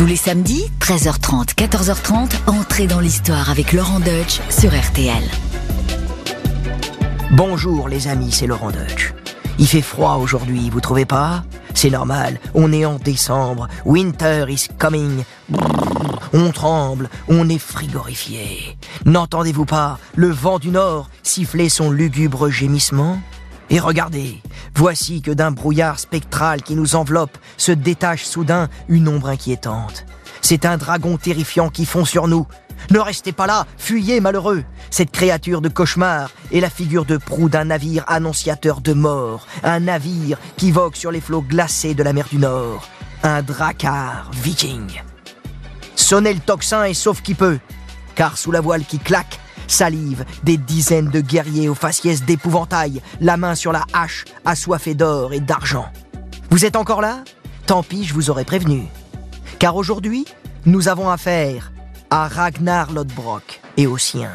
Tous les samedis, 13h30, 14h30, entrez dans l'histoire avec Laurent Deutsch sur RTL. Bonjour les amis, c'est Laurent Deutsch. Il fait froid aujourd'hui, vous trouvez pas? C'est normal, on est en décembre, winter is coming. On tremble, on est frigorifié. N'entendez-vous pas le vent du nord siffler son lugubre gémissement? Et regardez, voici que d'un brouillard spectral qui nous enveloppe se détache soudain une ombre inquiétante. C'est un dragon terrifiant qui fond sur nous. Ne restez pas là, fuyez malheureux. Cette créature de cauchemar est la figure de proue d'un navire annonciateur de mort, un navire qui vogue sur les flots glacés de la mer du Nord, un dracar viking. Sonnez le tocsin et sauf qui peut, car sous la voile qui claque, salive des dizaines de guerriers aux faciès d'épouvantail, la main sur la hache, assoiffés d'or et d'argent. Vous êtes encore là? Tant pis, je vous aurais prévenu. Car aujourd'hui, nous avons affaire à Ragnar Lodbrok et aux siens.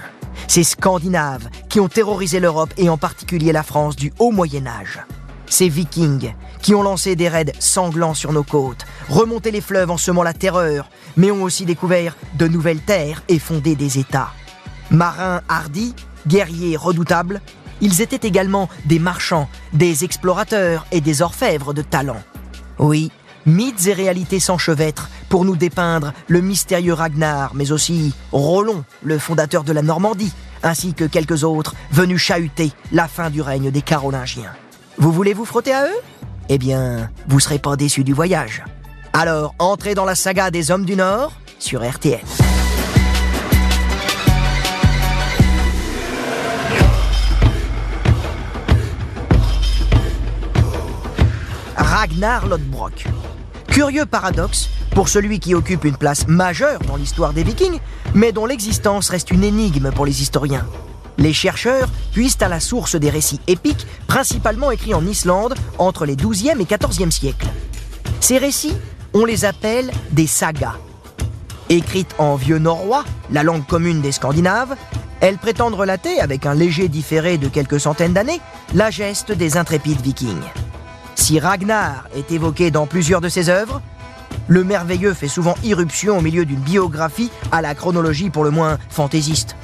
Ces Scandinaves qui ont terrorisé l'Europe et en particulier la France du haut Moyen Âge. Ces Vikings qui ont lancé des raids sanglants sur nos côtes, remonté les fleuves en semant la terreur, mais ont aussi découvert de nouvelles terres et fondé des États. Marins hardis, guerriers redoutables, ils étaient également des marchands, des explorateurs et des orfèvres de talent. Oui, mythes et réalités s'enchevêtrent pour nous dépeindre le mystérieux Ragnar, mais aussi Rollon, le fondateur de la Normandie, ainsi que quelques autres venus chahuter la fin du règne des Carolingiens. Vous voulez vous frotter à eux? Eh bien, vous serez pas déçus du voyage. Alors, entrez dans la saga des Hommes du Nord sur RTL. Lodbrok. Curieux paradoxe pour celui qui occupe une place majeure dans l'histoire des Vikings, mais dont l'existence reste une énigme pour les historiens. Les chercheurs puisent à la source des récits épiques, principalement écrits en Islande entre les 12e et 14e siècles. Ces récits, on les appelle des sagas. Écrites en vieux norrois, la langue commune des Scandinaves, elles prétendent relater, avec un léger différé de quelques centaines d'années, la geste des intrépides vikings. Si Ragnar est évoqué dans plusieurs de ses œuvres, le merveilleux fait souvent irruption au milieu d'une biographie à la chronologie pour le moins fantaisiste.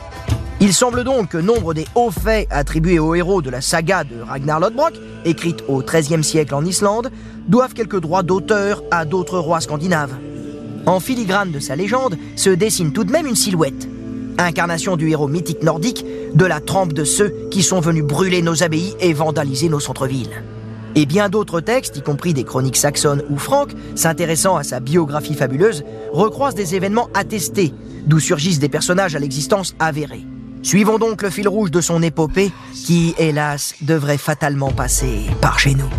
Il semble donc que nombre des hauts faits attribués aux héros de la saga de Ragnar Lodbrok, écrite au XIIIe siècle en Islande, doivent quelques droits d'auteur à d'autres rois scandinaves. En filigrane de sa légende se dessine tout de même une silhouette, incarnation du héros mythique nordique, de la trempe de ceux qui sont venus brûler nos abbayes et vandaliser nos centres-villes. Et bien d'autres textes, y compris des chroniques saxonnes ou franques, s'intéressant à sa biographie fabuleuse, recroisent des événements attestés, d'où surgissent des personnages à l'existence avérée. Suivons donc le fil rouge de son épopée, qui, hélas, devrait fatalement passer par chez nous.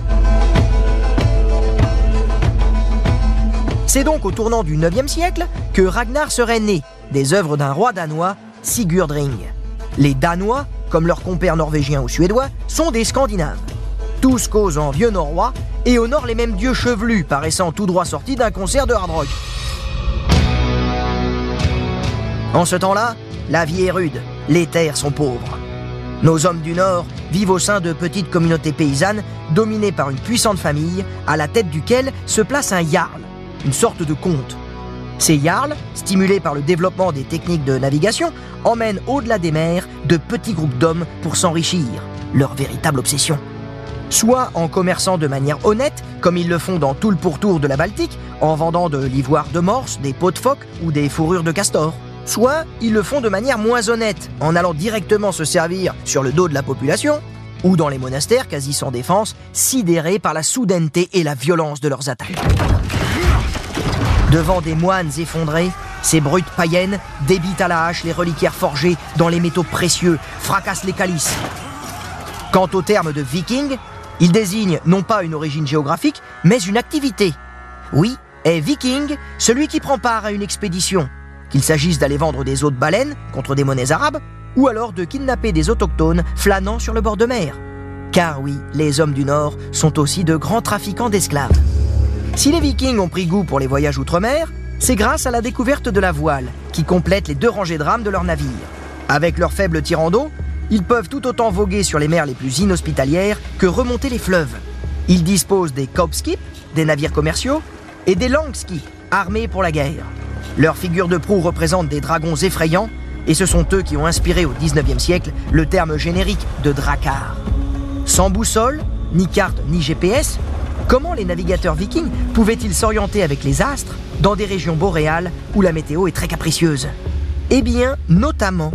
C'est donc au tournant du 9e siècle que Ragnar serait né des œuvres d'un roi danois, Sigurdring. Les Danois, comme leurs compères norvégiens ou suédois, sont des Scandinaves. Tous causent en vieux norrois et honorent les mêmes dieux chevelus, paraissant tout droit sortis d'un concert de hard rock. En ce temps-là, la vie est rude, les terres sont pauvres. Nos hommes du Nord vivent au sein de petites communautés paysannes dominées par une puissante famille, à la tête duquel se place un jarl, une sorte de comte. Ces jarls, stimulés par le développement des techniques de navigation, emmènent au-delà des mers de petits groupes d'hommes pour s'enrichir, leur véritable obsession. Soit en commerçant de manière honnête, comme ils le font dans tout le pourtour de la Baltique, en vendant de l'ivoire de morse, des peaux de phoque ou des fourrures de castor. Soit ils le font de manière moins honnête, en allant directement se servir sur le dos de la population, ou dans les monastères quasi sans défense, sidérés par la soudaineté et la violence de leurs attaques. Devant des moines effondrés, ces brutes païennes débitent à la hache les reliquaires forgés dans les métaux précieux, fracassent les calices. Quant au terme de viking, il désigne non pas une origine géographique, mais une activité. Oui, est viking celui qui prend part à une expédition, qu'il s'agisse d'aller vendre des os de baleine contre des monnaies arabes, ou alors de kidnapper des autochtones flânant sur le bord de mer. Car oui, les hommes du Nord sont aussi de grands trafiquants d'esclaves. Si les vikings ont pris goût pour les voyages outre-mer, c'est grâce à la découverte de la voile, qui complète les deux rangées de rames de leurs navires. Avec leur faible tirant d'eau, ils peuvent tout autant voguer sur les mers les plus inhospitalières que remonter les fleuves. Ils disposent des skips, des navires commerciaux, et des skips, armés pour la guerre. Leurs figures de proue représentent des dragons effrayants, et ce sont eux qui ont inspiré au 19e siècle le terme générique de dracar. Sans boussole, ni carte, ni GPS, comment les navigateurs vikings pouvaient-ils s'orienter avec les astres dans des régions boréales où la météo est très capricieuse? Eh bien, notamment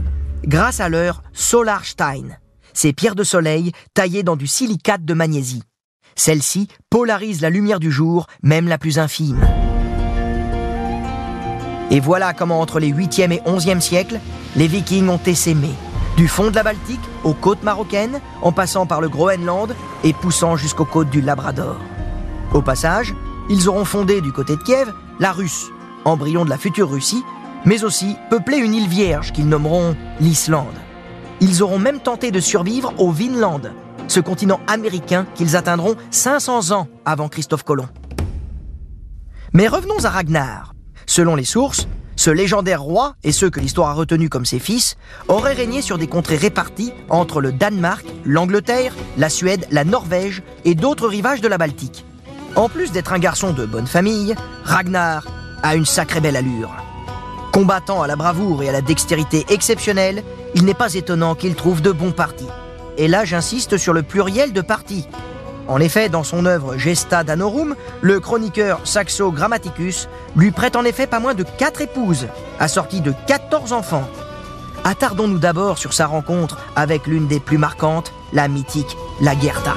grâce à leur Solarstein, ces pierres de soleil taillées dans du silicate de magnésie. Celles-ci polarisent la lumière du jour, même la plus infime. Et voilà comment entre les 8e et 11e siècles, les Vikings ont essaimé, du fond de la Baltique aux côtes marocaines, en passant par le Groenland et poussant jusqu'aux côtes du Labrador. Au passage, ils auront fondé du côté de Kiev la Russe, embryon de la future Russie, mais aussi peuplé une île vierge qu'ils nommeront l'Islande. Ils auront même tenté de survivre au Vinland, ce continent américain qu'ils atteindront 500 ans avant Christophe Colomb. Mais revenons à Ragnar. Selon les sources, ce légendaire roi et ceux que l'histoire a retenus comme ses fils auraient régné sur des contrées réparties entre le Danemark, l'Angleterre, la Suède, la Norvège et d'autres rivages de la Baltique. En plus d'être un garçon de bonne famille, Ragnar a une sacrée belle allure. Combattant à la bravoure et à la dextérité exceptionnelle, il n'est pas étonnant qu'il trouve de bons partis. Et là, j'insiste sur le pluriel de partis, en effet, dans son œuvre Gesta Danorum, le chroniqueur Saxo Grammaticus lui prête en effet pas moins de quatre épouses, assorties de 14 enfants. Attardons-nous d'abord sur sa rencontre avec l'une des plus marquantes, la mythique Lagertha.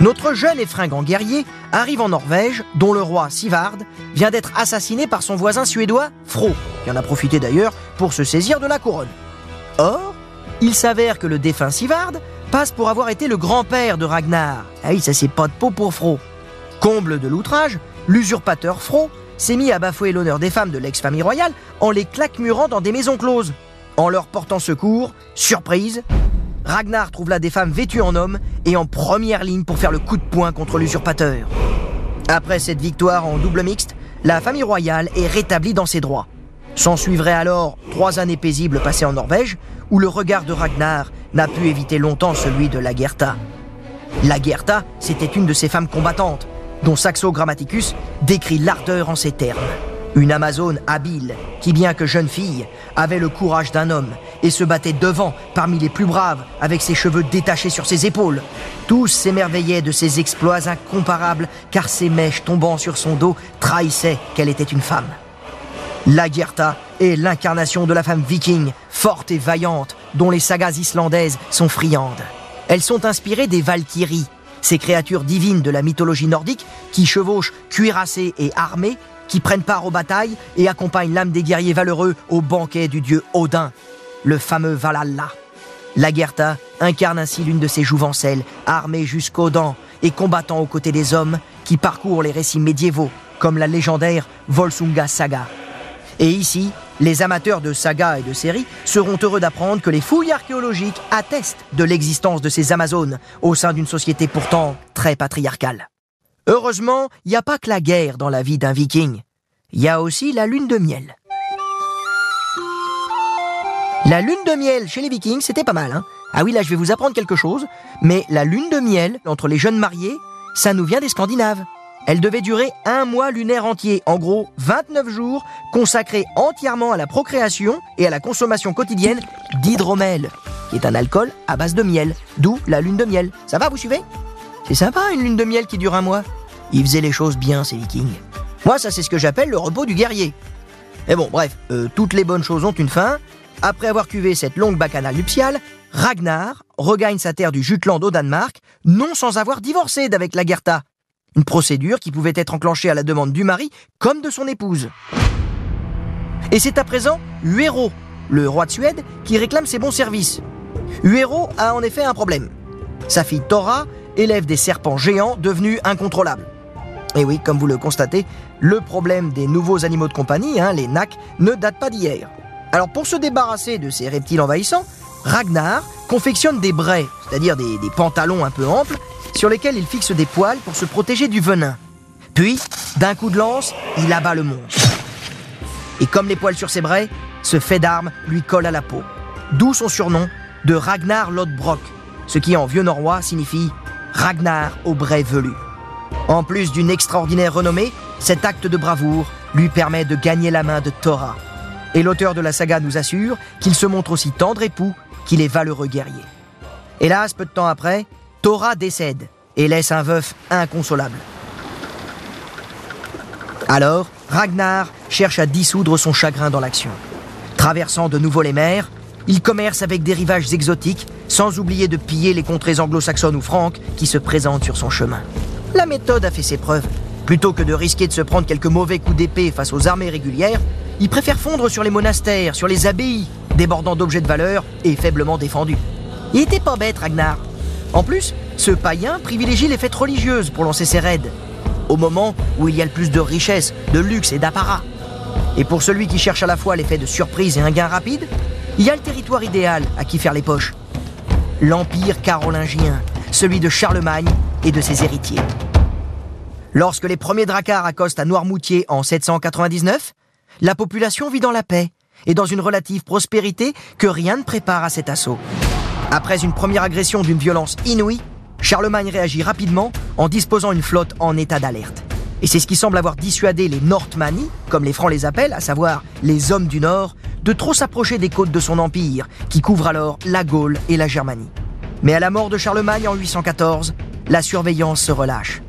Notre jeune et fringant guerrier arrive en Norvège, dont le roi Sivard vient d'être assassiné par son voisin suédois Fro, qui en a profité d'ailleurs pour se saisir de la couronne. Or, il s'avère que le défunt Sivard passe pour avoir été le grand-père de Ragnar. Ah oui, ça c'est pas de peau pour Fro. Comble de l'outrage, l'usurpateur Fro s'est mis à bafouer l'honneur des femmes de l'ex-famille royale en les claquemurant dans des maisons closes. En leur portant secours, surprise, Ragnar trouve là des femmes vêtues en hommes et en première ligne pour faire le coup de poing contre l'usurpateur. Après cette victoire en double mixte, la famille royale est rétablie dans ses droits. S'en suivraient alors trois années paisibles passées en Norvège, où le regard de Ragnar n'a pu éviter longtemps celui de Lagertha. Lagertha, c'était une de ces femmes combattantes, dont Saxo Grammaticus décrit l'ardeur en ces termes. Une Amazone habile, qui bien que jeune fille, avait le courage d'un homme et se battait devant parmi les plus braves avec ses cheveux détachés sur ses épaules. Tous s'émerveillaient de ses exploits incomparables car ses mèches tombant sur son dos trahissaient qu'elle était une femme. La Gerta est l'incarnation de la femme viking, forte et vaillante, dont les sagas islandaises sont friandes. Elles sont inspirées des Valkyries, ces créatures divines de la mythologie nordique qui chevauchent cuirassées et armées qui prennent part aux batailles et accompagnent l'âme des guerriers valeureux au banquet du dieu Odin, le fameux Valhalla. La Gerta incarne ainsi l'une de ces jouvencelles, armée jusqu'aux dents et combattant aux côtés des hommes qui parcourent les récits médiévaux, comme la légendaire Volsunga Saga. Et ici, les amateurs de sagas et de séries seront heureux d'apprendre que les fouilles archéologiques attestent de l'existence de ces Amazones au sein d'une société pourtant très patriarcale. Heureusement, il n'y a pas que la guerre dans la vie d'un viking. Il y a aussi la lune de miel. La lune de miel chez les vikings, c'était pas mal. Hein ah oui, là, je vais vous apprendre quelque chose. Mais la lune de miel entre les jeunes mariés, ça nous vient des Scandinaves. Elle devait durer un mois lunaire entier, en gros 29 jours, consacrés entièrement à la procréation et à la consommation quotidienne d'hydromel, qui est un alcool à base de miel, d'où la lune de miel. Ça va, vous suivez? C'est sympa une lune de miel qui dure un mois. Ils faisaient les choses bien, ces vikings. Moi, ça c'est ce que j'appelle le repos du guerrier. Mais bon, bref, euh, toutes les bonnes choses ont une fin. Après avoir cuvé cette longue bacchanale nuptiale, Ragnar regagne sa terre du Jutland au Danemark, non sans avoir divorcé d'avec Lagertha. Une procédure qui pouvait être enclenchée à la demande du mari comme de son épouse. Et c'est à présent Huero, le roi de Suède, qui réclame ses bons services. Huero a en effet un problème. Sa fille Thora élève des serpents géants devenus incontrôlables. Et oui, comme vous le constatez, le problème des nouveaux animaux de compagnie, hein, les nacs, ne date pas d'hier. Alors pour se débarrasser de ces reptiles envahissants, Ragnar confectionne des braies, c'est-à-dire des, pantalons un peu amples, sur lesquels il fixe des poils pour se protéger du venin. Puis, d'un coup de lance, il abat le monstre. Et comme les poils sur ses braies, ce fait d'armes lui colle à la peau. D'où son surnom, de Ragnar Lodbrok, ce qui en vieux norrois signifie Ragnar au brais velu. En plus d'une extraordinaire renommée, cet acte de bravoure lui permet de gagner la main de Thora. Et l'auteur de la saga nous assure qu'il se montre aussi tendre époux qu'il est valeureux guerrier. Hélas, peu de temps après, Thora décède et laisse un veuf inconsolable. Alors, Ragnar cherche à dissoudre son chagrin dans l'action. Traversant de nouveau les mers, il commerce avec des rivages exotiques, sans oublier de piller les contrées anglo-saxonnes ou franques qui se présentent sur son chemin. La méthode a fait ses preuves. Plutôt que de risquer de se prendre quelques mauvais coups d'épée face aux armées régulières, il préfère fondre sur les monastères, sur les abbayes, débordant d'objets de valeur et faiblement défendus. Il était pas bête, Ragnar. En plus, ce païen privilégie les fêtes religieuses pour lancer ses raids, au moment où il y a le plus de richesse, de luxe et d'apparat. Et pour celui qui cherche à la fois l'effet de surprise et un gain rapide, il y a le territoire idéal à qui faire les poches. L'Empire carolingien, celui de Charlemagne et de ses héritiers. Lorsque les premiers dracars accostent à Noirmoutier en 799, la population vit dans la paix et dans une relative prospérité que rien ne prépare à cet assaut. Après une première agression d'une violence inouïe, Charlemagne réagit rapidement en disposant une flotte en état d'alerte. Et c'est ce qui semble avoir dissuadé les Nordmani, comme les Francs les appellent, à savoir les hommes du Nord, de trop s'approcher des côtes de son empire, qui couvre alors la Gaule et la Germanie. Mais à la mort de Charlemagne en 814, la surveillance se relâche.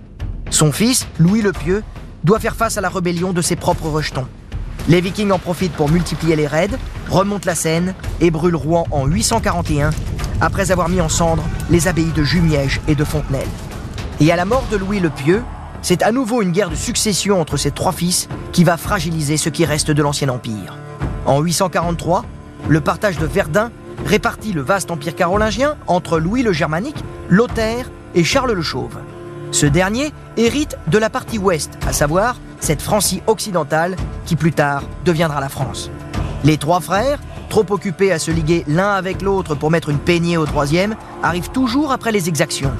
Son fils, Louis le Pieux, doit faire face à la rébellion de ses propres rejetons. Les Vikings en profitent pour multiplier les raids, remontent la Seine et brûlent Rouen en 841, après avoir mis en cendres les abbayes de Jumièges et de Fontenelle. Et à la mort de Louis le Pieux, c'est à nouveau une guerre de succession entre ses trois fils qui va fragiliser ce qui reste de l'Ancien Empire. En 843, le partage de Verdun répartit le vaste empire carolingien entre Louis le Germanique, Lothaire et Charles le Chauve. Ce dernier hérite de la partie ouest, à savoir cette Francie occidentale qui plus tard deviendra la France. Les trois frères, trop occupés à se liguer l'un avec l'autre pour mettre une peignée au troisième, arrivent toujours après les exactions.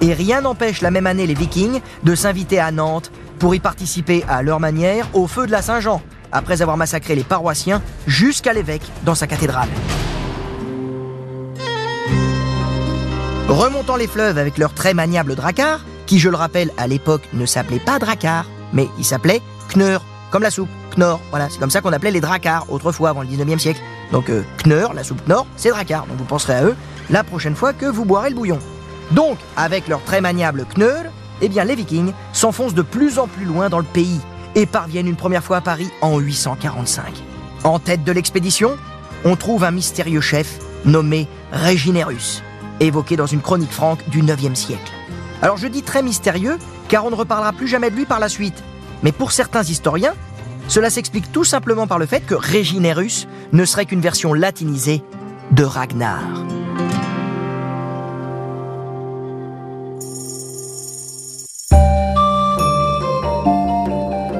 Et rien n'empêche la même année les Vikings de s'inviter à Nantes pour y participer à leur manière au feu de la Saint-Jean, après avoir massacré les paroissiens jusqu'à l'évêque dans sa cathédrale. Remontant les fleuves avec leur très maniable dracard, qui je le rappelle à l'époque ne s'appelait pas dracard, mais il s'appelait kneur, comme la soupe, knorr, voilà, c'est comme ça qu'on appelait les dracards autrefois avant le 19e siècle. Donc euh, kneur, la soupe knorr, c'est dracard, donc vous penserez à eux la prochaine fois que vous boirez le bouillon. Donc, avec leur très maniable kneur, eh bien les vikings s'enfoncent de plus en plus loin dans le pays et parviennent une première fois à Paris en 845. En tête de l'expédition, on trouve un mystérieux chef nommé Réginerus, évoqué dans une chronique franque du 9e siècle. Alors je dis très mystérieux, car on ne reparlera plus jamais de lui par la suite. Mais pour certains historiens, cela s'explique tout simplement par le fait que Réginerus ne serait qu'une version latinisée de Ragnar.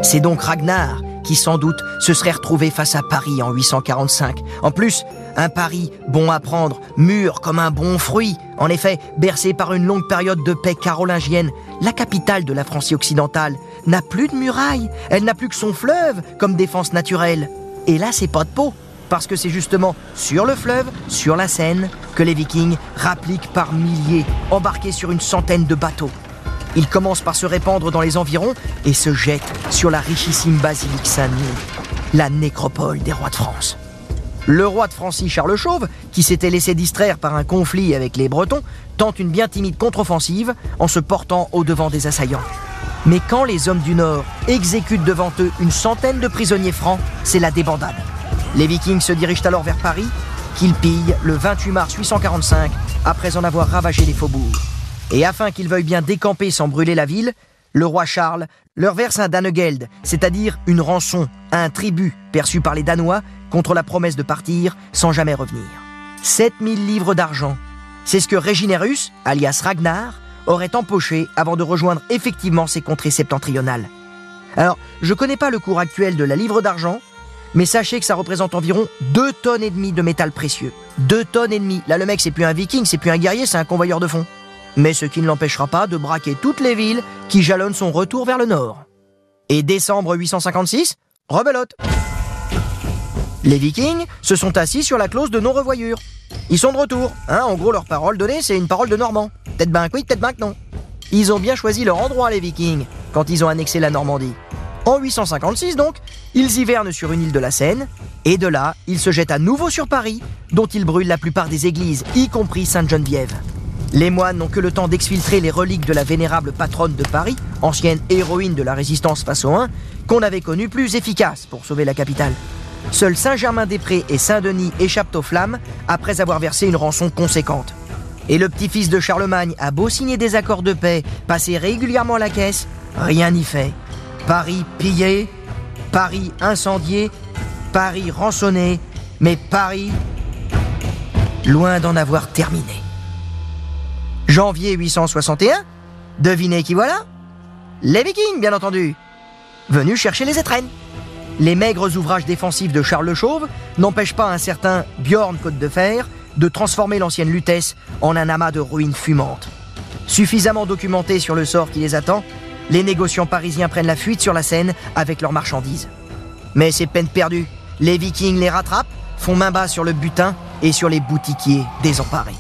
C'est donc Ragnar qui sans doute se serait retrouvé face à Paris en 845. En plus, un Paris bon à prendre, mûr comme un bon fruit. En effet, bercé par une longue période de paix carolingienne, la capitale de la Francie occidentale n'a plus de murailles, elle n'a plus que son fleuve comme défense naturelle. Et là, c'est pas de peau, parce que c'est justement sur le fleuve, sur la Seine, que les Vikings rappliquent par milliers, embarqués sur une centaine de bateaux. Il commence par se répandre dans les environs et se jette sur la richissime basilique Saint-Denis, la nécropole des rois de France. Le roi de Francie Charles Chauve, qui s'était laissé distraire par un conflit avec les Bretons, tente une bien timide contre-offensive en se portant au devant des assaillants. Mais quand les hommes du Nord exécutent devant eux une centaine de prisonniers francs, c'est la débandade. Les Vikings se dirigent alors vers Paris, qu'ils pillent le 28 mars 845, après en avoir ravagé les faubourgs. Et afin qu'ils veuillent bien décamper sans brûler la ville, le roi Charles leur verse un Danegeld, c'est-à-dire une rançon, un tribut perçu par les Danois contre la promesse de partir sans jamais revenir. 7000 livres d'argent. C'est ce que Réginerus, alias Ragnar, aurait empoché avant de rejoindre effectivement ces contrées septentrionales. Alors, je connais pas le cours actuel de la livre d'argent, mais sachez que ça représente environ 2 tonnes et demie de métal précieux. 2 tonnes et demie. Là, le mec, c'est plus un viking, c'est plus un guerrier, c'est un convoyeur de fonds mais ce qui ne l'empêchera pas de braquer toutes les villes qui jalonnent son retour vers le nord. Et décembre 856, rebelote. Les Vikings se sont assis sur la clause de non-revoyure. Ils sont de retour. Hein, en gros, leur parole donnée, c'est une parole de Normand. Peut-être ben oui, peut-être ben que non. Ils ont bien choisi leur endroit, les Vikings, quand ils ont annexé la Normandie. En 856 donc, ils hivernent sur une île de la Seine, et de là, ils se jettent à nouveau sur Paris, dont ils brûlent la plupart des églises, y compris Sainte-Geneviève. Les moines n'ont que le temps d'exfiltrer les reliques de la vénérable patronne de Paris, ancienne héroïne de la résistance face aux Huns, qu'on avait connue plus efficace pour sauver la capitale. Seuls Saint-Germain-des-Prés et Saint-Denis échappent aux flammes après avoir versé une rançon conséquente. Et le petit-fils de Charlemagne a beau signer des accords de paix, passer régulièrement la caisse, rien n'y fait. Paris pillé, Paris incendié, Paris rançonné, mais Paris loin d'en avoir terminé. Janvier 861, devinez qui voilà? Les Vikings, bien entendu, venus chercher les étrennes. Les maigres ouvrages défensifs de Charles le Chauve n'empêchent pas un certain Bjorn Côte de Fer de transformer l'ancienne Lutèce en un amas de ruines fumantes. Suffisamment documenté sur le sort qui les attend, les négociants parisiens prennent la fuite sur la Seine avec leurs marchandises. Mais c'est peine perdue. Les Vikings les rattrapent, font main basse sur le butin et sur les boutiquiers désemparés.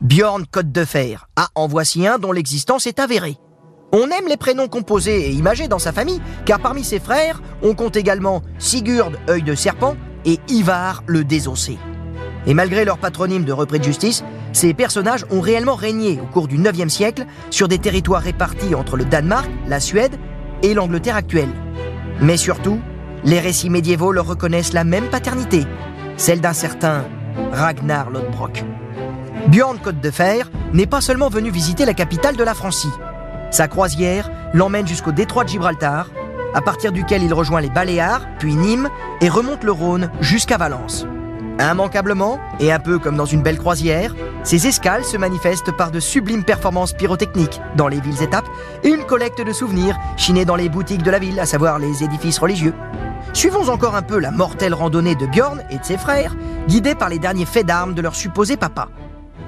Bjorn Côte de Fer. Ah, en voici un dont l'existence est avérée. On aime les prénoms composés et imagés dans sa famille, car parmi ses frères, on compte également Sigurd, œil de serpent, et Ivar, le désossé. Et malgré leur patronyme de repris de justice, ces personnages ont réellement régné au cours du 9e siècle sur des territoires répartis entre le Danemark, la Suède et l'Angleterre actuelle. Mais surtout, les récits médiévaux leur reconnaissent la même paternité, celle d'un certain Ragnar Lodbrok. Bjorn Côte de Fer n'est pas seulement venu visiter la capitale de la Francie. Sa croisière l'emmène jusqu'au détroit de Gibraltar, à partir duquel il rejoint les Baléares, puis Nîmes, et remonte le Rhône jusqu'à Valence. Immanquablement, et un peu comme dans une belle croisière, ces escales se manifestent par de sublimes performances pyrotechniques dans les villes étapes et une collecte de souvenirs chinés dans les boutiques de la ville, à savoir les édifices religieux. Suivons encore un peu la mortelle randonnée de Bjorn et de ses frères, guidés par les derniers faits d'armes de leur supposé papa.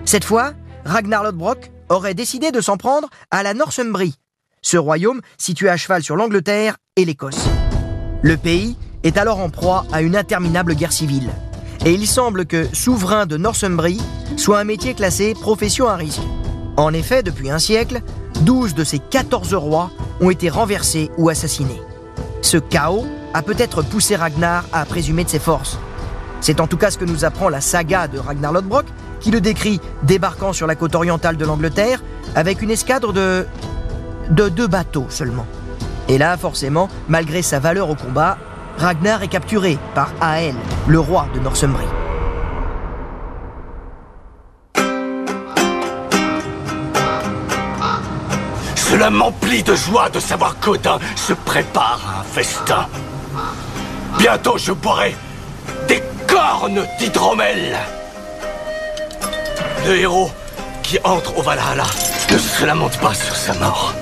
Cette fois, Ragnar Lodbrok aurait décidé de s'en prendre à la Northumbrie, ce royaume situé à cheval sur l'Angleterre et l'Écosse. Le pays est alors en proie à une interminable guerre civile. Et il semble que souverain de Northumbrie soit un métier classé profession à risque. En effet, depuis un siècle, 12 de ces 14 rois ont été renversés ou assassinés. Ce chaos a peut-être poussé Ragnar à présumer de ses forces. C'est en tout cas ce que nous apprend la saga de Ragnar Lodbrok, qui le décrit débarquant sur la côte orientale de l'Angleterre avec une escadre de. de deux bateaux seulement. Et là, forcément, malgré sa valeur au combat, Ragnar est capturé par Ael, le roi de Northumbrie. Cela m'emplit de joie de savoir qu'Odin se prépare à un festin. Bientôt je boirai des cornes d'hydromel. Le héros qui entre au Valhalla ne se lamente pas sur sa mort.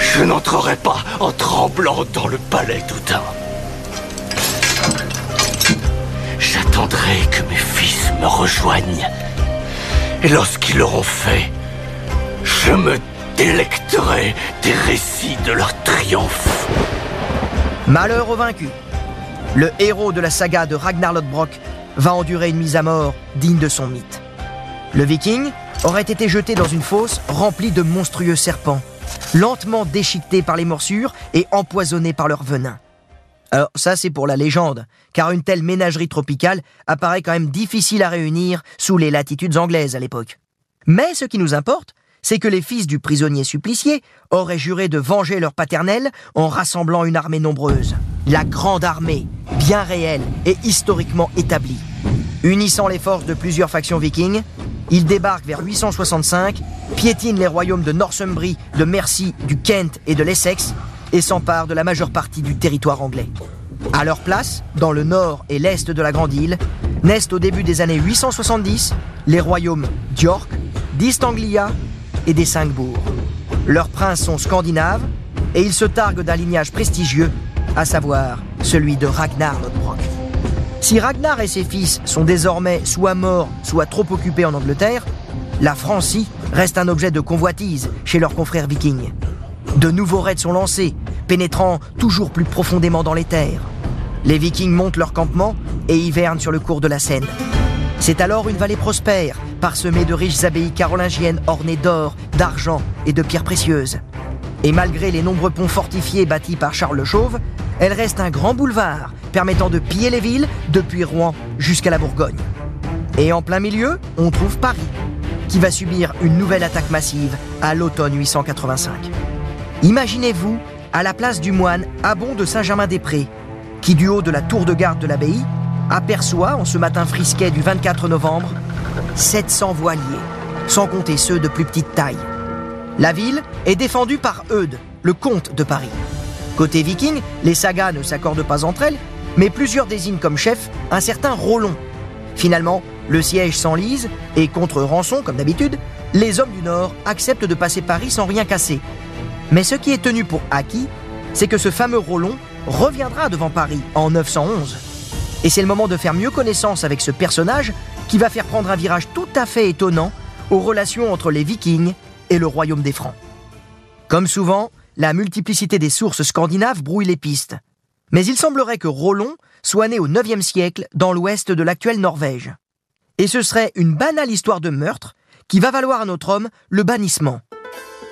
Je n'entrerai pas en tremblant dans le palais d'Odin. J'attendrai que mes fils me rejoignent. Et lorsqu'ils l'auront fait, je me délecterai des récits de leur triomphe. Malheur au vaincu. Le héros de la saga de Ragnar Lodbrok va endurer une mise à mort digne de son mythe. Le viking aurait été jeté dans une fosse remplie de monstrueux serpents, lentement déchiquetés par les morsures et empoisonnés par leur venin. Alors ça c'est pour la légende, car une telle ménagerie tropicale apparaît quand même difficile à réunir sous les latitudes anglaises à l'époque. Mais ce qui nous importe, c'est que les fils du prisonnier supplicié auraient juré de venger leur paternel en rassemblant une armée nombreuse. La grande armée, bien réelle et historiquement établie. Unissant les forces de plusieurs factions vikings, ils débarquent vers 865, piétinent les royaumes de Northumbrie, de Mercie, du Kent et de l'Essex et s'emparent de la majeure partie du territoire anglais. À leur place, dans le nord et l'est de la Grande Île, naissent au début des années 870 les royaumes d'York, d'East Anglia et des cinq bourgs. Leurs princes sont scandinaves et ils se targuent d'un lignage prestigieux, à savoir celui de Ragnar Lodbrok. Si Ragnar et ses fils sont désormais soit morts, soit trop occupés en Angleterre, la Francie reste un objet de convoitise chez leurs confrères vikings. De nouveaux raids sont lancés, pénétrant toujours plus profondément dans les terres. Les vikings montent leur campement et hivernent sur le cours de la Seine. C'est alors une vallée prospère, parsemée de riches abbayes carolingiennes ornées d'or, d'argent et de pierres précieuses. Et malgré les nombreux ponts fortifiés bâtis par Charles le Chauve, elle reste un grand boulevard permettant de piller les villes depuis Rouen jusqu'à la Bourgogne. Et en plein milieu, on trouve Paris, qui va subir une nouvelle attaque massive à l'automne 885. Imaginez-vous à la place du moine Abon de Saint-Germain-des-Prés, qui du haut de la tour de garde de l'abbaye aperçoit en ce matin frisquet du 24 novembre 700 voiliers, sans compter ceux de plus petite taille. La ville est défendue par Eudes, le comte de Paris. Côté viking, les sagas ne s'accordent pas entre elles, mais plusieurs désignent comme chef un certain Rollon. Finalement, le siège s'enlise et contre rançon, comme d'habitude, les hommes du Nord acceptent de passer Paris sans rien casser. Mais ce qui est tenu pour acquis, c'est que ce fameux Rollon reviendra devant Paris en 911. Et c'est le moment de faire mieux connaissance avec ce personnage qui va faire prendre un virage tout à fait étonnant aux relations entre les Vikings et le royaume des Francs. Comme souvent, la multiplicité des sources scandinaves brouille les pistes. Mais il semblerait que Rollon soit né au IXe siècle dans l'ouest de l'actuelle Norvège. Et ce serait une banale histoire de meurtre qui va valoir à notre homme le bannissement.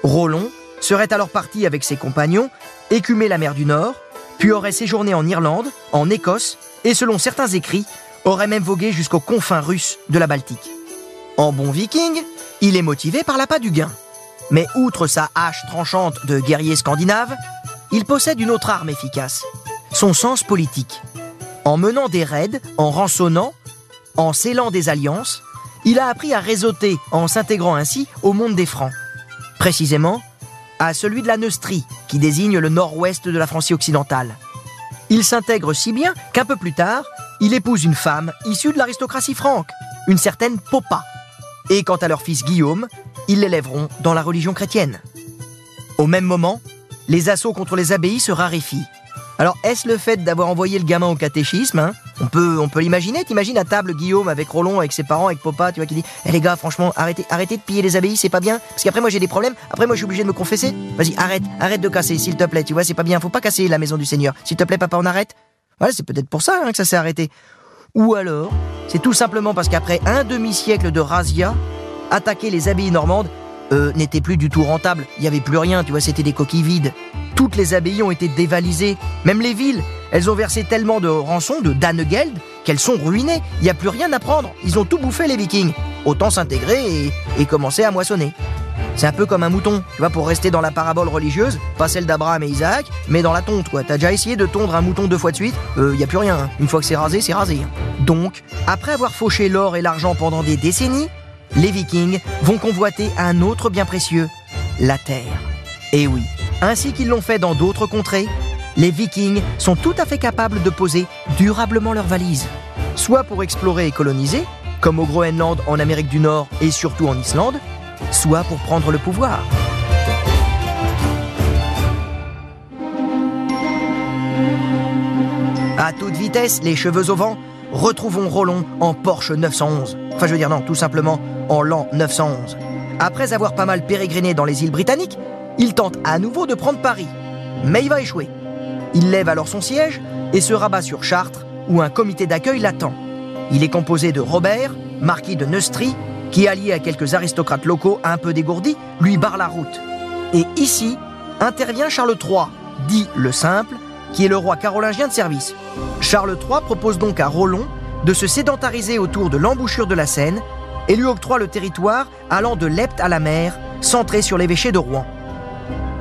Rollon serait alors parti avec ses compagnons écumer la mer du Nord, puis aurait séjourné en Irlande, en Écosse, et selon certains écrits, aurait même vogué jusqu'aux confins russes de la Baltique. En bon viking, il est motivé par l'appât du gain. Mais outre sa hache tranchante de guerrier scandinave, il possède une autre arme efficace, son sens politique. En menant des raids, en rançonnant, en scellant des alliances, il a appris à réseauter en s'intégrant ainsi au monde des Francs. Précisément, à celui de la Neustrie, qui désigne le nord-ouest de la Francie occidentale. Il s'intègre si bien qu'un peu plus tard, il épouse une femme issue de l'aristocratie franque, une certaine Popa. Et quant à leur fils Guillaume, ils l'élèveront dans la religion chrétienne. Au même moment, les assauts contre les abbayes se raréfient. Alors, est-ce le fait d'avoir envoyé le gamin au catéchisme hein On peut, on peut l'imaginer? T'imagines à table Guillaume avec Rollon, avec ses parents, avec Popa, tu vois, qui dit Eh les gars, franchement, arrêtez, arrêtez de piller les abbayes, c'est pas bien. Parce qu'après, moi, j'ai des problèmes. Après, moi, je suis obligé de me confesser. Vas-y, arrête, arrête de casser, s'il te plaît. Tu vois, c'est pas bien. Faut pas casser la maison du Seigneur. S'il te plaît, papa, on arrête. Voilà, c'est peut-être pour ça hein, que ça s'est arrêté. Ou alors, c'est tout simplement parce qu'après un demi-siècle de razzia, attaquer les abbayes normandes euh, n'était plus du tout rentable. Il n'y avait plus rien, tu vois, c'était des coquilles vides. Toutes les abbayes ont été dévalisées, même les villes. Elles ont versé tellement de rançons, de Danegeld, qu'elles sont ruinées. Il n'y a plus rien à prendre. Ils ont tout bouffé, les vikings. Autant s'intégrer et, commencer à moissonner. C'est un peu comme un mouton, tu vois, pour rester dans la parabole religieuse, pas celle d'Abraham et Isaac, mais dans la tonte, quoi. T'as déjà essayé de tondre un mouton deux fois de suite? Il euh, y a plus rien. hein. Une fois que c'est rasé, c'est rasé. Donc, après avoir fauché l'or et l'argent pendant des décennies, les Vikings vont convoiter un autre bien précieux, la terre. Et oui, ainsi qu'ils l'ont fait dans d'autres contrées, les Vikings sont tout à fait capables de poser durablement leurs valises, soit pour explorer et coloniser, comme au Groenland en Amérique du Nord et surtout en Islande, soit pour prendre le pouvoir. À toute vitesse, les cheveux au vent, retrouvons Rollon en Porsche 911. Enfin, je veux dire, non, tout simplement en l'an 911. Après avoir pas mal pérégriné dans les îles britanniques, il tente à nouveau de prendre Paris. Mais il va échouer. Il lève alors son siège et se rabat sur Chartres, où un comité d'accueil l'attend. Il est composé de Robert, marquis de Neustrie, qui, allié à quelques aristocrates locaux un peu dégourdis, lui barre la route. Et ici intervient Charles III, dit le Simple, qui est le roi carolingien de service. Charles III propose donc à Rollon de se sédentariser autour de l'embouchure de la Seine et lui octroie le territoire allant de l'Epte à la mer, centré sur l'évêché de Rouen.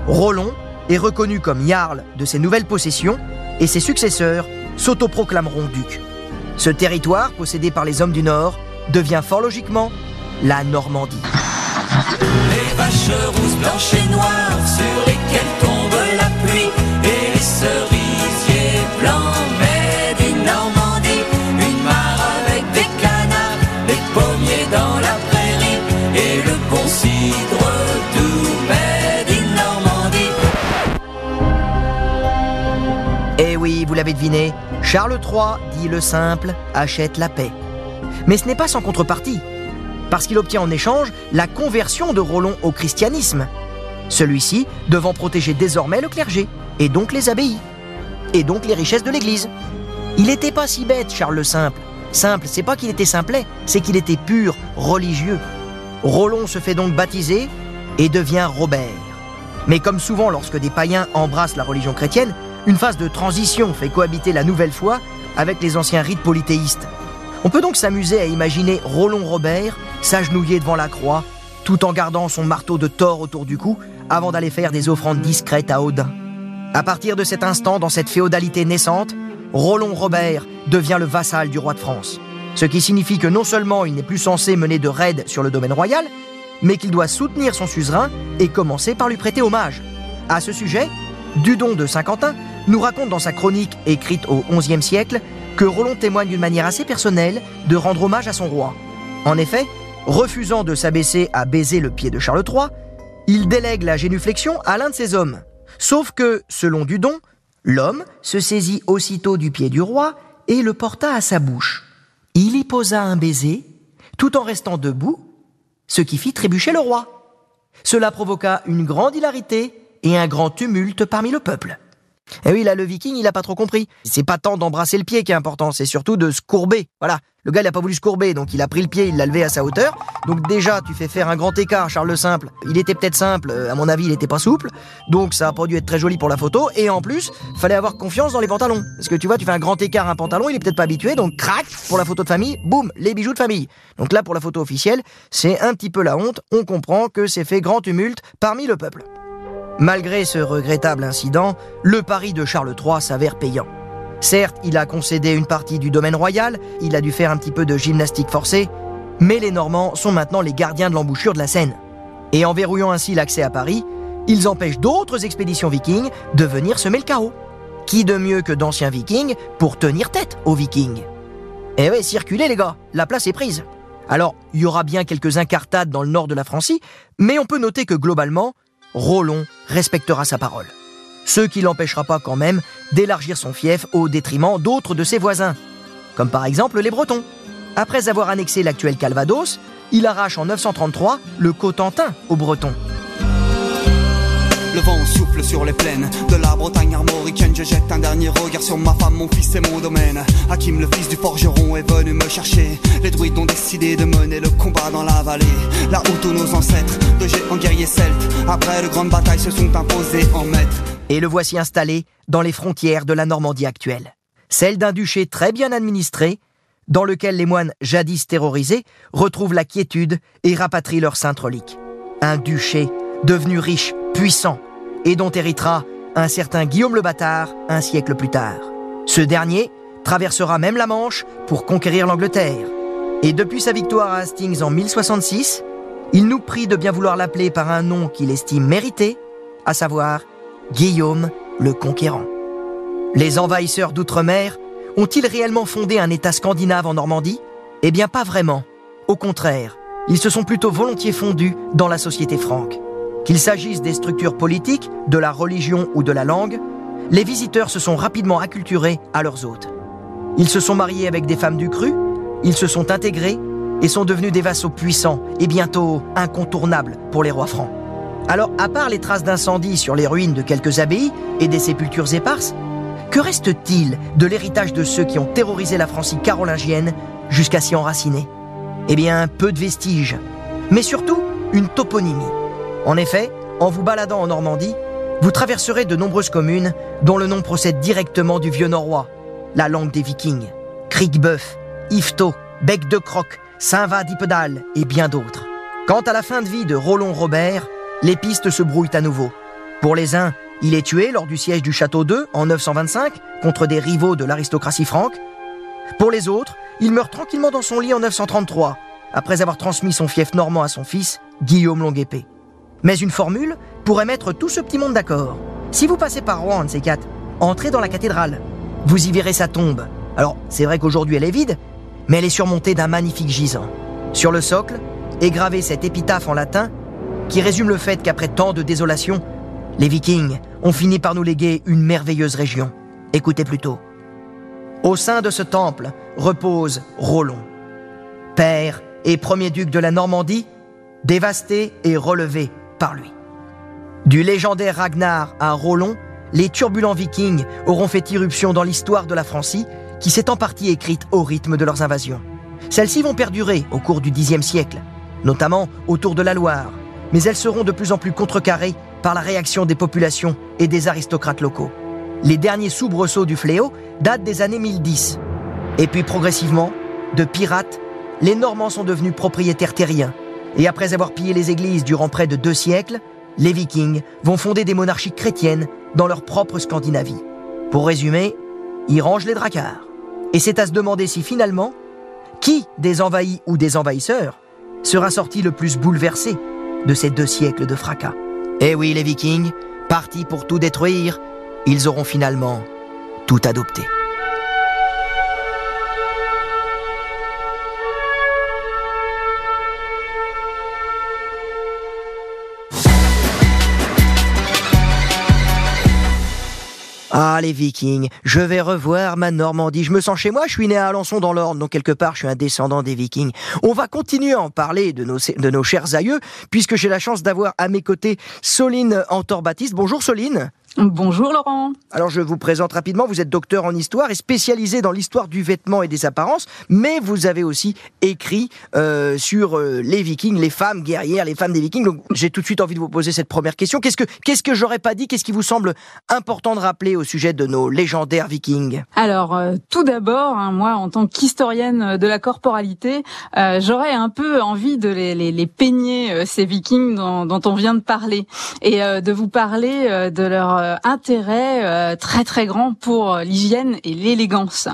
Rollon est reconnu comme jarl de ses nouvelles possessions et ses successeurs s'autoproclameront ducs. Ce territoire, possédé par les hommes du Nord, devient fort logiquement la Normandie. Les vaches rousses, blanches et noires sur lesquelles Charles III, dit le simple, achète la paix. Mais ce n'est pas sans contrepartie, parce qu'il obtient en échange la conversion de Rollon au christianisme, celui-ci devant protéger désormais le clergé, et donc les abbayes, et donc les richesses de l'Église. Il n'était pas si bête, Charles le Simple. Simple, c'est pas qu'il était simplet, c'est qu'il était pur, religieux. Rollon se fait donc baptiser et devient Robert. Mais comme souvent lorsque des païens embrassent la religion chrétienne, une phase de transition fait cohabiter la nouvelle foi avec les anciens rites polythéistes. On peut donc s'amuser à imaginer Rollon Robert s'agenouiller devant la croix, tout en gardant son marteau de Thor autour du cou, avant d'aller faire des offrandes discrètes à Odin. À partir de cet instant, dans cette féodalité naissante, Rollon Robert devient le vassal du roi de France. Ce qui signifie que non seulement il n'est plus censé mener de raids sur le domaine royal, mais qu'il doit soutenir son suzerain et commencer par lui prêter hommage. À ce sujet, Dudon de Saint-Quentin nous raconte dans sa chronique écrite au XIe siècle que Rollon témoigne d'une manière assez personnelle de rendre hommage à son roi. En effet, refusant de s'abaisser à baiser le pied de Charles III, il délègue la génuflexion à l'un de ses hommes. Sauf que, selon Dudon, l'homme se saisit aussitôt du pied du roi et le porta à sa bouche. Il y posa un baiser, tout en restant debout, ce qui fit trébucher le roi. Cela provoqua une grande hilarité et un grand tumulte parmi le peuple. Et eh oui, là, le viking, il a pas trop compris. C'est pas tant d'embrasser le pied qui est important, c'est surtout de se courber. Voilà. Le gars, il a pas voulu se courber, donc il a pris le pied, il l'a levé à sa hauteur. Donc déjà, tu fais faire un grand écart, Charles le Simple. Il était peut-être simple, euh, à mon avis, il était pas souple. Donc ça a pas dû être très joli pour la photo. Et en plus, fallait avoir confiance dans les pantalons. Parce que tu vois, tu fais un grand écart, un pantalon, il est peut-être pas habitué, donc crac, pour la photo de famille, boum, les bijoux de famille. Donc là, pour la photo officielle, c'est un petit peu la honte. On comprend que c'est fait grand tumulte parmi le peuple. Malgré ce regrettable incident, le pari de Charles III s'avère payant. Certes, il a concédé une partie du domaine royal, il a dû faire un petit peu de gymnastique forcée, mais les Normands sont maintenant les gardiens de l'embouchure de la Seine. Et en verrouillant ainsi l'accès à Paris, ils empêchent d'autres expéditions vikings de venir semer le chaos. Qui de mieux que d'anciens vikings pour tenir tête aux vikings? Eh ouais, circulez les gars, la place est prise. Alors, il y aura bien quelques incartades dans le nord de la Francie, mais on peut noter que globalement, Rollon respectera sa parole. Ce qui l'empêchera pas quand même d'élargir son fief au détriment d'autres de ses voisins, comme par exemple les Bretons. Après avoir annexé l'actuel Calvados, il arrache en 933 le Cotentin aux Bretons. Le vent souffle sur les plaines de la Bretagne armoricaine. Je jette un dernier regard sur ma femme, mon fils et mon domaine. Hakim, le fils du forgeron, est venu me chercher. Les druides ont décidé de mener le combat dans la vallée. Là où tous nos ancêtres, de géants guerriers celtes, après de grandes batailles, se sont imposés en maîtres. Et le voici installé dans les frontières de la Normandie actuelle. Celle d'un duché très bien administré, dans lequel les moines jadis terrorisés retrouvent la quiétude et rapatrient leurs saintes reliques. Un duché devenu riche, puissant, et dont héritera un certain Guillaume le Bâtard un siècle plus tard. Ce dernier traversera même la Manche pour conquérir l'Angleterre. Et depuis sa victoire à Hastings en 1066, il nous prie de bien vouloir l'appeler par un nom qu'il estime mérité, à savoir Guillaume le Conquérant. Les envahisseurs d'outre-mer ont-ils réellement fondé un État scandinave en Normandie? Eh bien pas vraiment. Au contraire, ils se sont plutôt volontiers fondus dans la société franque. Qu'il s'agisse des structures politiques, de la religion ou de la langue, les visiteurs se sont rapidement acculturés à leurs hôtes. Ils se sont mariés avec des femmes du cru, ils se sont intégrés et sont devenus des vassaux puissants et bientôt incontournables pour les rois francs. Alors, à part les traces d'incendie sur les ruines de quelques abbayes et des sépultures éparses, que reste-t-il de l'héritage de ceux qui ont terrorisé la Francie carolingienne jusqu'à s'y enraciner? Eh bien, peu de vestiges, mais surtout une toponymie. En effet, en vous baladant en Normandie, vous traverserez de nombreuses communes dont le nom procède directement du vieux norrois, la langue des vikings, Crickbeuf, Yvetot, Bec de Croc, Saint-Va d'Ipedal et bien d'autres. Quant à la fin de vie de Roland Robert, les pistes se brouillent à nouveau. Pour les uns, il est tué lors du siège du château d'Eu en 925 contre des rivaux de l'aristocratie franque. Pour les autres, il meurt tranquillement dans son lit en 933, après avoir transmis son fief normand à son fils, Guillaume Longuepée. Mais une formule pourrait mettre tout ce petit monde d'accord. Si vous passez par Rouen, ces quatre, entrez dans la cathédrale. Vous y verrez sa tombe. Alors, c'est vrai qu'aujourd'hui elle est vide, mais elle est surmontée d'un magnifique gisant. Sur le socle est gravé cet épitaphe en latin qui résume le fait qu'après tant de désolation, les Vikings ont fini par nous léguer une merveilleuse région. Écoutez plutôt. Au sein de ce temple repose Rollon, père et premier duc de la Normandie, dévasté et relevé Du légendaire Ragnar à Rollon, les turbulents vikings auront fait irruption dans l'histoire de la Francie qui s'est en partie écrite au rythme de leurs invasions. Celles-ci vont perdurer au cours du Xe siècle, notamment autour de la Loire, mais elles seront de plus en plus contrecarrées par la réaction des populations et des aristocrates locaux. Les derniers soubresauts du fléau datent des années 1010. Et puis progressivement, de pirates, les Normands sont devenus propriétaires terriens. Et après avoir pillé les églises durant près de deux siècles, les Vikings vont fonder des monarchies chrétiennes dans leur propre Scandinavie. Pour résumer, ils rangent les dracars. Et c'est à se demander si finalement, qui des envahis ou des envahisseurs sera sorti le plus bouleversé de ces deux siècles de fracas. Eh oui, les Vikings, partis pour tout détruire, ils auront finalement tout adopté. Ah, les Vikings, je vais revoir ma Normandie. Je me sens chez moi, je suis né à Alençon dans l'Orne, donc quelque part je suis un descendant des Vikings. On va continuer à en parler de nos, de nos chers aïeux, puisque j'ai la chance d'avoir à mes côtés Soline Antor-Baptiste. Bonjour Soline. Bonjour Laurent. Alors je vous présente rapidement, vous êtes docteur en histoire et spécialisé dans l'histoire du vêtement et des apparences, mais vous avez aussi écrit euh, sur euh, les vikings, les femmes guerrières, les femmes des vikings. Donc j'ai tout de suite envie de vous poser cette première question. Qu'est-ce que qu'est-ce que j'aurais pas dit? Qu'est-ce qui vous semble important de rappeler au sujet de nos légendaires vikings? Alors euh, tout d'abord, hein, moi en tant qu'historienne de la corporalité, j'aurais un peu envie de les, les, les peigner ces vikings dont, dont, on vient de parler et de vous parler de leur euh, intérêt euh, très très grand pour l'hygiène et l'élégance.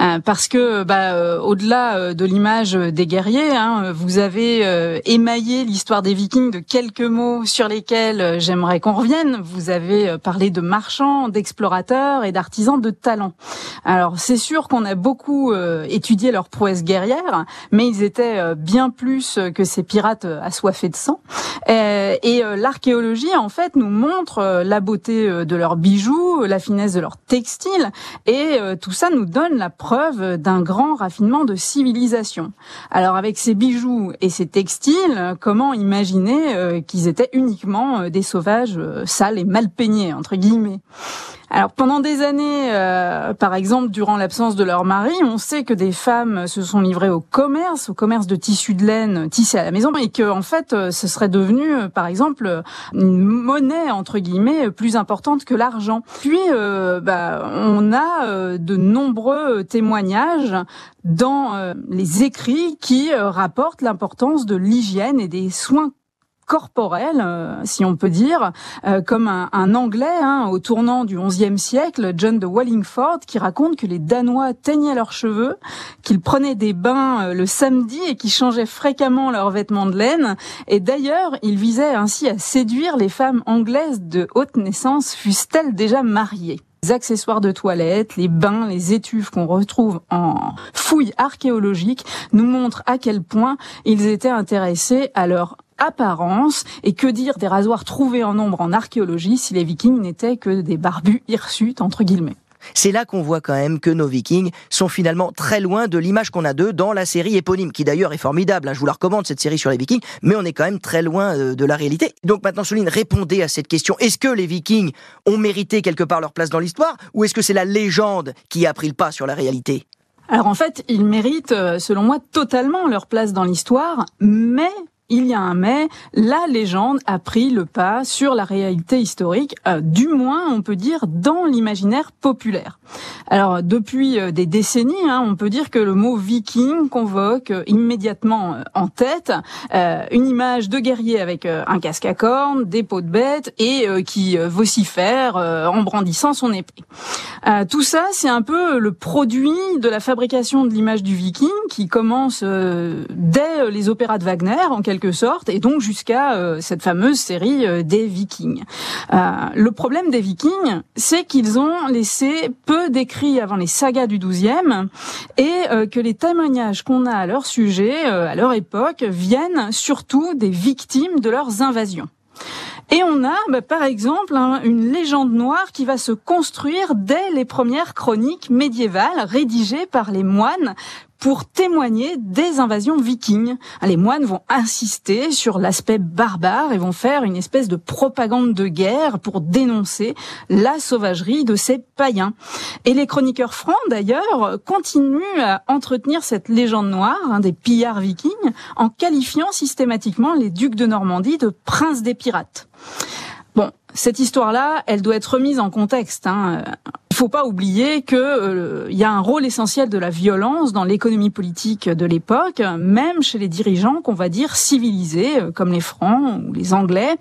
Euh, parce que bah, au-delà de l'image des guerriers, hein, vous avez émaillé l'histoire des Vikings de quelques mots sur lesquels j'aimerais qu'on revienne. Vous avez parlé de marchands, d'explorateurs et d'artisans de talent. Alors c'est sûr qu'on a beaucoup étudié leurs prouesses guerrières, mais ils étaient bien plus que ces pirates assoiffés de sang. et l'archéologie en fait nous montre la beauté euh, de leurs bijoux, la finesse de leurs textiles, et euh, tout ça nous donne la preuve d'un grand raffinement de civilisation. Alors avec ces bijoux et ces textiles, comment imaginer euh, qu'ils étaient uniquement des sauvages sales et mal peignés entre guillemets? Alors pendant des années, euh, par exemple durant l'absence de leur mari, on sait que des femmes se sont livrées au commerce, au commerce de tissus de laine tissés à la maison, et que en fait, euh, ce serait devenu, euh, par exemple, une monnaie entre guillemets plus importante que l'argent. Puis, bah, on a de nombreux témoignages dans les écrits qui rapportent l'importance de l'hygiène et des soins corporel, euh, si on peut dire, euh, comme un, un Anglais hein, au tournant du XIe siècle, John de Wallingford, qui raconte que les Danois teignaient leurs cheveux, qu'ils prenaient des bains euh, le samedi et qu'ils changeaient fréquemment leurs vêtements de laine. Et d'ailleurs, il visait ainsi à séduire les femmes anglaises de haute naissance, fussent-elles déjà mariées les accessoires de toilette, les bains, les étuves qu'on retrouve en fouilles archéologiques nous montrent à quel point ils étaient intéressés à leur apparence. Et que dire des rasoirs trouvés en nombre en archéologie si les vikings n'étaient que des barbus hirsutes, entre guillemets? C'est là qu'on voit quand même que nos vikings sont finalement très loin de l'image qu'on a d'eux dans la série éponyme, qui d'ailleurs est formidable. Hein. je vous la recommande, cette série sur les vikings, mais on est quand même très loin euh, de la réalité. Donc maintenant, Soline, répondez à cette question. Est-ce que les vikings ont mérité quelque part leur place dans l'histoire, ou est-ce que c'est la légende qui a pris le pas sur la réalité? Alors en fait, ils méritent, euh, selon moi, totalement leur place dans l'histoire, mais il y a un mais, la légende a pris le pas sur la réalité historique, euh, du moins on peut dire dans l'imaginaire populaire. Alors depuis euh, des décennies, hein, on peut dire que le mot viking convoque euh, immédiatement en tête une image de guerrier avec un casque à cornes, des peaux de bête et qui vocifère en brandissant son épée. tout ça, c'est un peu le produit de la fabrication de l'image du viking qui commence dès les opéras de Wagner en sorte, et donc jusqu'à euh, cette fameuse série euh, des Vikings. Euh, le problème des Vikings, c'est qu'ils ont laissé peu d'écrits avant les sagas du XIIe, et que les témoignages qu'on a à leur sujet, à leur époque, viennent surtout des victimes de leurs invasions. Et on a, bah, par exemple, une légende noire qui va se construire dès les premières chroniques médiévales rédigées par les moines pour témoigner des invasions vikings. Les moines vont insister sur l'aspect barbare et vont faire une espèce de propagande de guerre pour dénoncer la sauvagerie de ces païens. Et les chroniqueurs francs, d'ailleurs, continuent à entretenir cette légende noire hein, des pillards vikings en qualifiant systématiquement les ducs de Normandie de princes des pirates. Cette histoire-là, elle doit être remise en contexte. Hein. Il faut pas oublier que euh, y a un rôle essentiel de la violence dans l'économie politique de l'époque, même chez les dirigeants qu'on va dire civilisés, euh, comme les Francs ou les Anglais.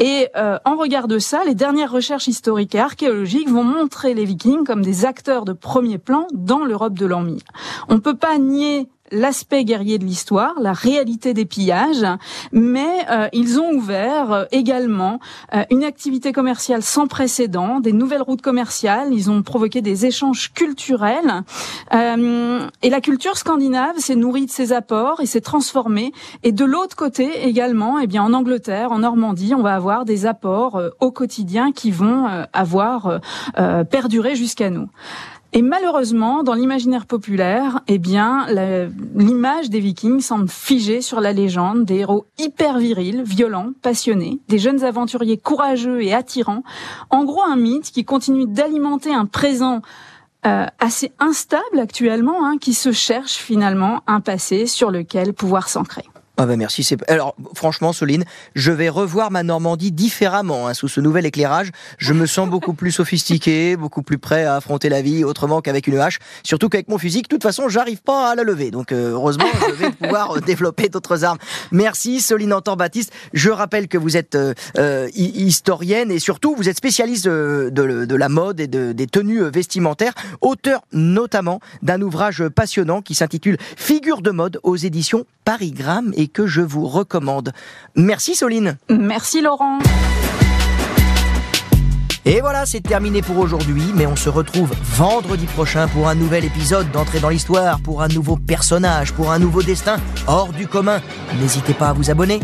Et euh, en regard de ça, les dernières recherches historiques et archéologiques vont montrer les Vikings comme des acteurs de premier plan dans l'Europe de l'Empire. On peut pas nier l'aspect guerrier de l'histoire, la réalité des pillages, mais euh, ils ont ouvert euh, également euh, une activité commerciale sans précédent, des nouvelles routes commerciales, ils ont provoqué des échanges culturels, et la culture scandinave s'est nourrie de ces apports et s'est transformée. Et de l'autre côté également, eh bien en Angleterre, en Normandie, on va avoir des apports au quotidien qui vont avoir perduré jusqu'à nous. Et malheureusement, dans l'imaginaire populaire, eh bien, l'image des Vikings semble figée sur la légende des héros hyper virils, violents, passionnés, des jeunes aventuriers courageux et attirants. En gros, un mythe qui continue d'alimenter un présent euh, assez instable actuellement, hein, qui se cherche finalement un passé sur lequel pouvoir s'ancrer. Ah ben merci. Alors franchement, Soline, je vais revoir ma Normandie différemment hein, sous ce nouvel éclairage. Je me sens beaucoup plus sophistiqué, beaucoup plus prêt à affronter la vie autrement qu'avec une hache. Surtout qu'avec mon physique, de toute façon, j'arrive pas à la lever. Donc euh, heureusement, je vais pouvoir euh, développer d'autres armes. Merci, Soline Antor-Baptiste. Je rappelle que vous êtes euh, historienne et surtout vous êtes spécialiste de, de, la mode et de, des tenues vestimentaires, auteur notamment d'un ouvrage passionnant qui s'intitule Figure de mode aux éditions Parigramme et que je vous recommande. Merci Soline. Merci Laurent. Et voilà, c'est terminé pour aujourd'hui, mais on se retrouve vendredi prochain pour un nouvel épisode d'entrée dans l'histoire, pour un nouveau personnage, pour un nouveau destin hors du commun. N'hésitez pas à vous abonner.